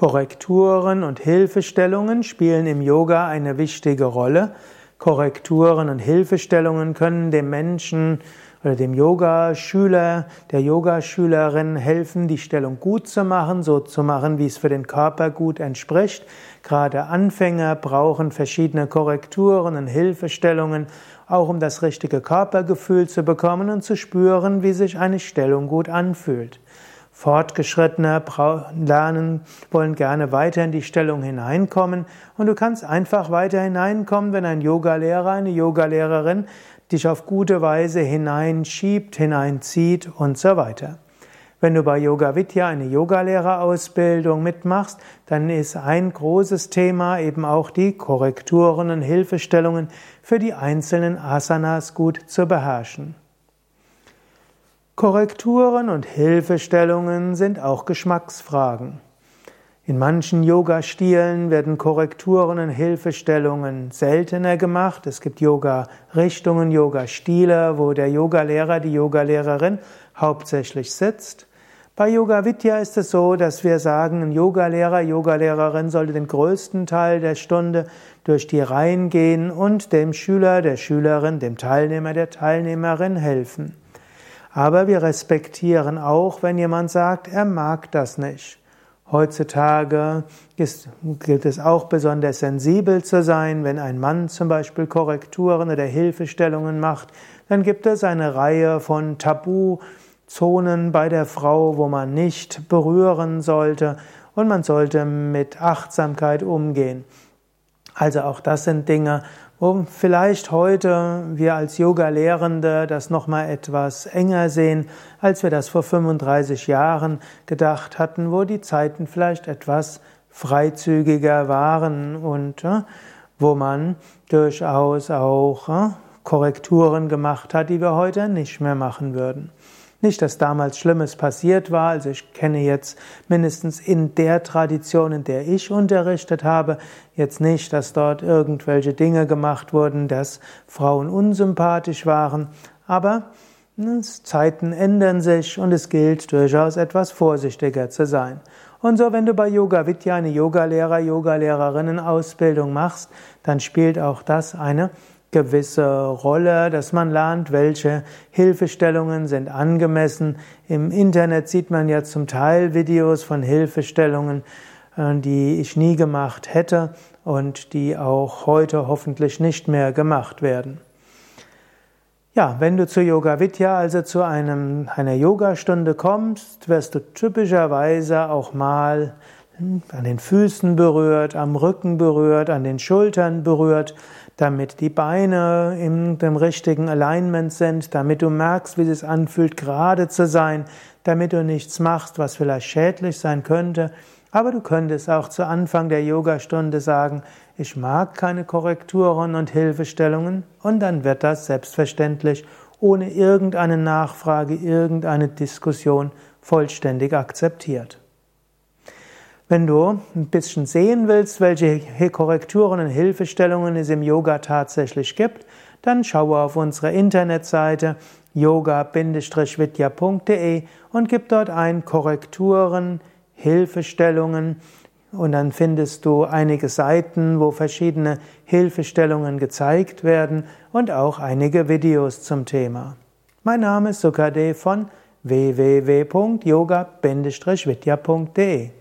Korrekturen und Hilfestellungen spielen im Yoga eine wichtige Rolle. Korrekturen und Hilfestellungen können dem Menschen oder dem Yoga-Schüler, der Yogaschülerin helfen, die Stellung gut zu machen, so zu machen, wie es für den Körper gut entspricht. Gerade Anfänger brauchen verschiedene Korrekturen und Hilfestellungen, auch um das richtige Körpergefühl zu bekommen und zu spüren, wie sich eine Stellung gut anfühlt. Fortgeschrittene lernen, wollen gerne weiter in die Stellung hineinkommen und du kannst einfach weiter hineinkommen, wenn ein Yogalehrer, eine Yogalehrerin dich auf gute Weise hineinschiebt, hineinzieht und so weiter. Wenn du bei Yoga Vidya eine Yogalehrerausbildung mitmachst, dann ist ein großes Thema eben auch die Korrekturen und Hilfestellungen für die einzelnen Asanas gut zu beherrschen. Korrekturen und Hilfestellungen sind auch Geschmacksfragen. In manchen Yoga-Stilen werden Korrekturen und Hilfestellungen seltener gemacht. Es gibt Yoga-Richtungen, Yoga-Stile, wo der Yogalehrer, die Yogalehrerin hauptsächlich sitzt. Bei Yoga Vidya ist es so, dass wir sagen, ein Yogalehrer, Yogalehrerin sollte den größten Teil der Stunde durch die Reihen gehen und dem Schüler, der Schülerin, dem Teilnehmer, der Teilnehmerin helfen. Aber wir respektieren auch, wenn jemand sagt, er mag das nicht. Heutzutage ist, gilt es auch besonders sensibel zu sein. Wenn ein Mann zum Beispiel Korrekturen oder Hilfestellungen macht, dann gibt es eine Reihe von Tabuzonen bei der Frau, wo man nicht berühren sollte und man sollte mit Achtsamkeit umgehen. Also auch das sind Dinge, wo vielleicht heute wir als Yoga-Lehrende das nochmal etwas enger sehen, als wir das vor 35 Jahren gedacht hatten, wo die Zeiten vielleicht etwas freizügiger waren und äh, wo man durchaus auch äh, Korrekturen gemacht hat, die wir heute nicht mehr machen würden. Nicht, dass damals Schlimmes passiert war, also ich kenne jetzt mindestens in der Tradition, in der ich unterrichtet habe, jetzt nicht, dass dort irgendwelche Dinge gemacht wurden, dass Frauen unsympathisch waren, aber ne, Zeiten ändern sich und es gilt durchaus etwas vorsichtiger zu sein. Und so, wenn du bei Yoga Vidya eine Yogalehrer, Yogalehrerinnen Ausbildung machst, dann spielt auch das eine gewisse Rolle, dass man lernt, welche Hilfestellungen sind angemessen. Im Internet sieht man ja zum Teil Videos von Hilfestellungen, äh, die ich nie gemacht hätte und die auch heute hoffentlich nicht mehr gemacht werden. Ja, wenn du zu Yoga Vidya, also zu einem, einer Yogastunde kommst, wirst du typischerweise auch mal an den Füßen berührt, am Rücken berührt, an den Schultern berührt damit die Beine in dem richtigen Alignment sind, damit du merkst, wie es anfühlt, gerade zu sein, damit du nichts machst, was vielleicht schädlich sein könnte. Aber du könntest auch zu Anfang der Yogastunde sagen, ich mag keine Korrekturen und Hilfestellungen und dann wird das selbstverständlich ohne irgendeine Nachfrage, irgendeine Diskussion vollständig akzeptiert. Wenn du ein bisschen sehen willst, welche Korrekturen und Hilfestellungen es im Yoga tatsächlich gibt, dann schaue auf unsere Internetseite yoga-vidya.de und gib dort ein Korrekturen, Hilfestellungen und dann findest du einige Seiten, wo verschiedene Hilfestellungen gezeigt werden und auch einige Videos zum Thema. Mein Name ist Sukade von www.yoga-vidya.de